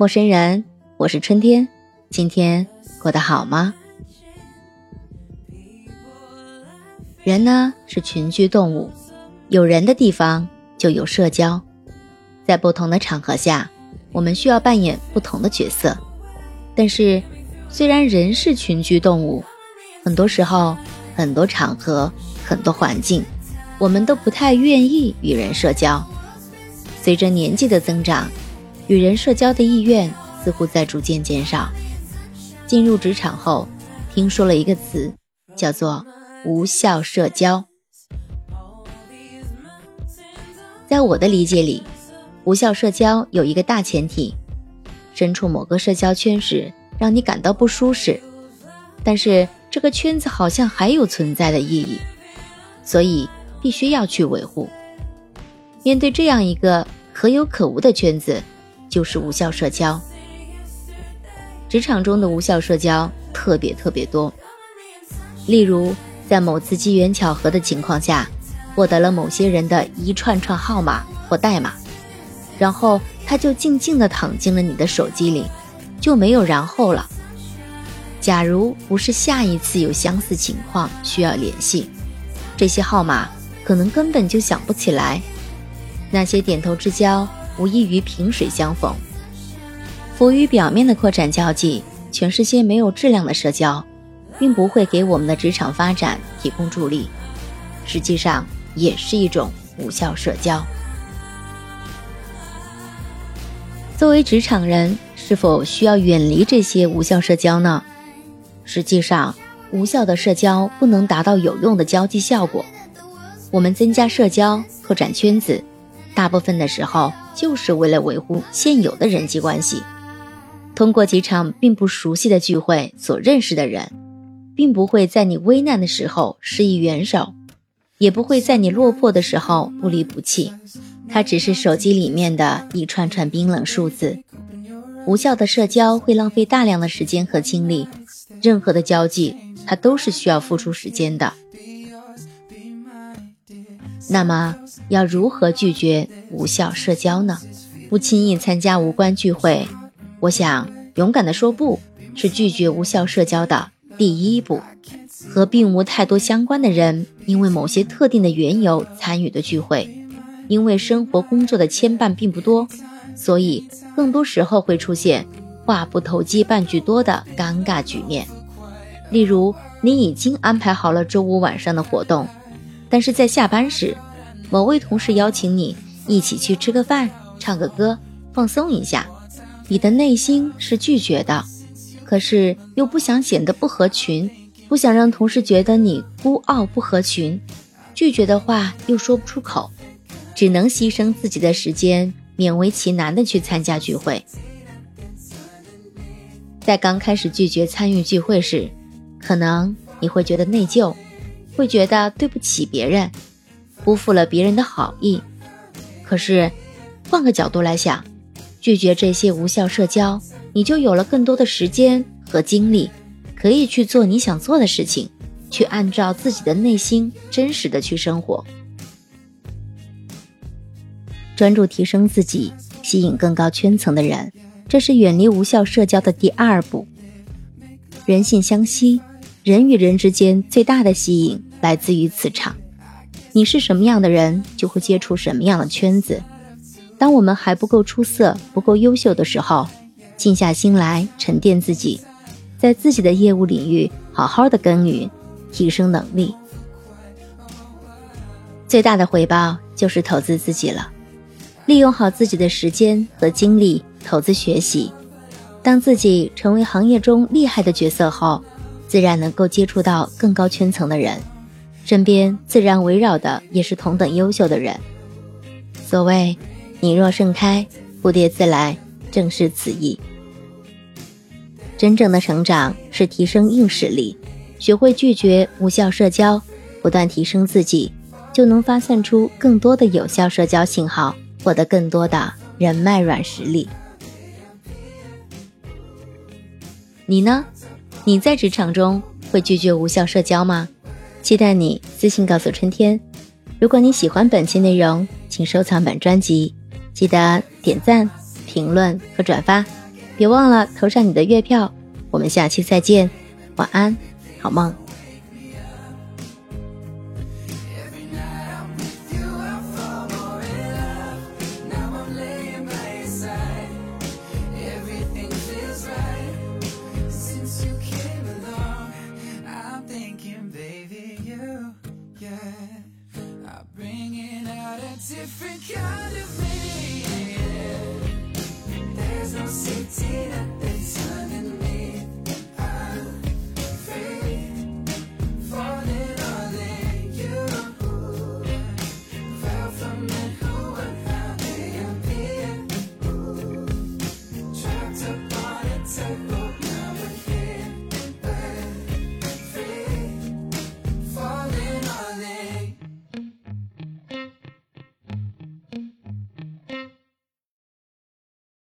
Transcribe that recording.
陌生人，我是春天，今天过得好吗？人呢是群居动物，有人的地方就有社交，在不同的场合下，我们需要扮演不同的角色。但是，虽然人是群居动物，很多时候、很多场合、很多环境，我们都不太愿意与人社交。随着年纪的增长，与人社交的意愿似乎在逐渐减少。进入职场后，听说了一个词，叫做。无效社交，在我的理解里，无效社交有一个大前提：身处某个社交圈时，让你感到不舒适，但是这个圈子好像还有存在的意义，所以必须要去维护。面对这样一个可有可无的圈子，就是无效社交。职场中的无效社交特别特别多，例如。在某次机缘巧合的情况下，获得了某些人的一串串号码或代码，然后他就静静地躺进了你的手机里，就没有然后了。假如不是下一次有相似情况需要联系，这些号码可能根本就想不起来。那些点头之交无异于萍水相逢，浮于表面的扩展交际，全是些没有质量的社交。并不会给我们的职场发展提供助力，实际上也是一种无效社交。作为职场人，是否需要远离这些无效社交呢？实际上，无效的社交不能达到有用的交际效果。我们增加社交、拓展圈子，大部分的时候就是为了维护现有的人际关系。通过几场并不熟悉的聚会所认识的人。并不会在你危难的时候施以援手，也不会在你落魄的时候不离不弃。它只是手机里面的一串串冰冷数字。无效的社交会浪费大量的时间和精力。任何的交际，它都是需要付出时间的。那么，要如何拒绝无效社交呢？不轻易参加无关聚会。我想，勇敢的说不是拒绝无效社交的。第一步，和并无太多相关的人，因为某些特定的缘由参与的聚会，因为生活工作的牵绊并不多，所以更多时候会出现话不投机半句多的尴尬局面。例如，你已经安排好了周五晚上的活动，但是在下班时，某位同事邀请你一起去吃个饭、唱个歌、放松一下，你的内心是拒绝的。可是又不想显得不合群，不想让同事觉得你孤傲不合群，拒绝的话又说不出口，只能牺牲自己的时间，勉为其难的去参加聚会。在刚开始拒绝参与聚会时，可能你会觉得内疚，会觉得对不起别人，辜负了别人的好意。可是换个角度来想，拒绝这些无效社交。你就有了更多的时间和精力，可以去做你想做的事情，去按照自己的内心真实的去生活，专注提升自己，吸引更高圈层的人，这是远离无效社交的第二步。人性相吸，人与人之间最大的吸引来自于磁场。你是什么样的人，就会接触什么样的圈子。当我们还不够出色、不够优秀的时候。静下心来沉淀自己，在自己的业务领域好好的耕耘，提升能力。最大的回报就是投资自己了，利用好自己的时间和精力投资学习。当自己成为行业中厉害的角色后，自然能够接触到更高圈层的人，身边自然围绕的也是同等优秀的人。所谓“你若盛开，蝴蝶自来”，正是此意。真正的成长是提升硬实力，学会拒绝无效社交，不断提升自己，就能发散出更多的有效社交信号，获得更多的人脉软实力。你呢？你在职场中会拒绝无效社交吗？期待你私信告诉春天。如果你喜欢本期内容，请收藏本专辑，记得点赞、评论和转发。别忘了投上你的月票。我们下期再见，晚安，好梦。different kind of me. There's no city that.